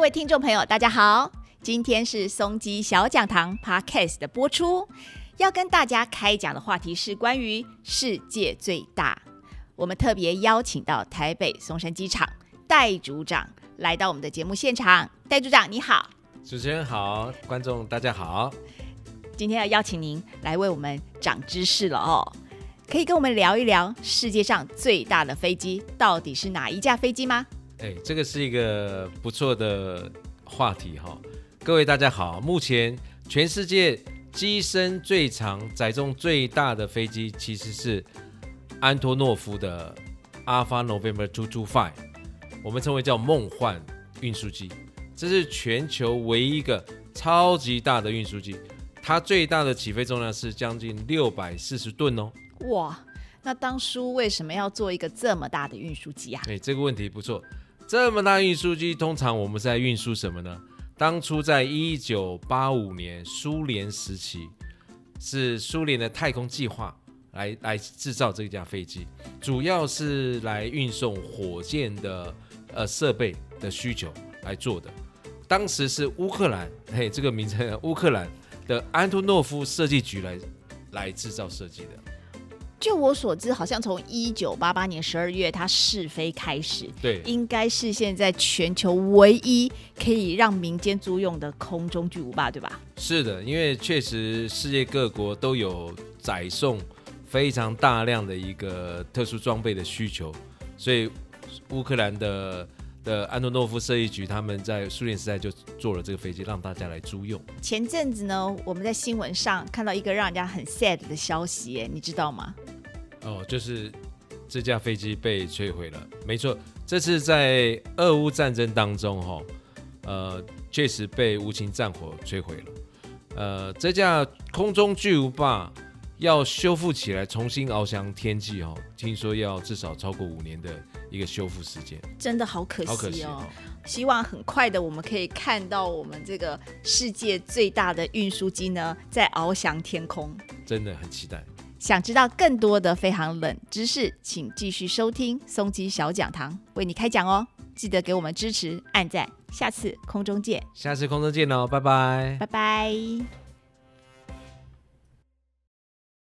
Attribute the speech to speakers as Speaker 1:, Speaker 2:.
Speaker 1: 位听众朋友，大家好，今天是松鸡小讲堂 Podcast 的播出，要跟大家开讲的话题是关于世界最大。我们特别邀请到台北松山机场戴组长来到我们的节目现场。戴组长你好，
Speaker 2: 主持人好，观众大家好。
Speaker 1: 今天要邀请您来为我们长知识了哦，可以跟我们聊一聊世界上最大的飞机到底是哪一架飞机吗？
Speaker 2: 哎，这个是一个不错的话题哈。各位大家好，目前全世界机身最长、载重最大的飞机其实是安托诺夫的 Alpha November Two Two Five，我们称为叫梦幻运输机，这是全球唯一一个超级大的运输机。它最大的起飞重量是将近六百四十吨哦！
Speaker 1: 哇，那当初为什么要做一个这么大的运输机啊？
Speaker 2: 哎，这个问题不错。这么大运输机，通常我们在运输什么呢？当初在一九八五年苏联时期，是苏联的太空计划来来制造这架飞机，主要是来运送火箭的呃设备的需求来做的。当时是乌克兰，嘿，这个名称乌克兰。的安托诺夫设计局来来制造设计的。
Speaker 1: 就我所知，好像从一九八八年十二月它试飞开始，
Speaker 2: 对，
Speaker 1: 应该是现在全球唯一可以让民间租用的空中巨无霸，对吧？
Speaker 2: 是的，因为确实世界各国都有载送非常大量的一个特殊装备的需求，所以乌克兰的。的安东诺夫设计局，他们在苏联时代就做了这个飞机，让大家来租用。
Speaker 1: 前阵子呢，我们在新闻上看到一个让人家很 sad 的消息，你知道吗？
Speaker 2: 哦，就是这架飞机被摧毁了。没错，这次在俄乌战争当中，哈，呃，确实被无情战火摧毁了。呃，这架空中巨无霸要修复起来，重新翱翔天际，哈，听说要至少超过五年的。一个修复时间
Speaker 1: 真的好可惜哦，希望很快的我们可以看到我们这个世界最大的运输机呢在翱翔天空，
Speaker 2: 真的很期待。
Speaker 1: 想知道更多的飞行冷知识，请继续收听松鸡小讲堂为你开讲哦。记得给我们支持，按赞，下次空中见。
Speaker 2: 下次空中见哦，拜拜，
Speaker 1: 拜拜。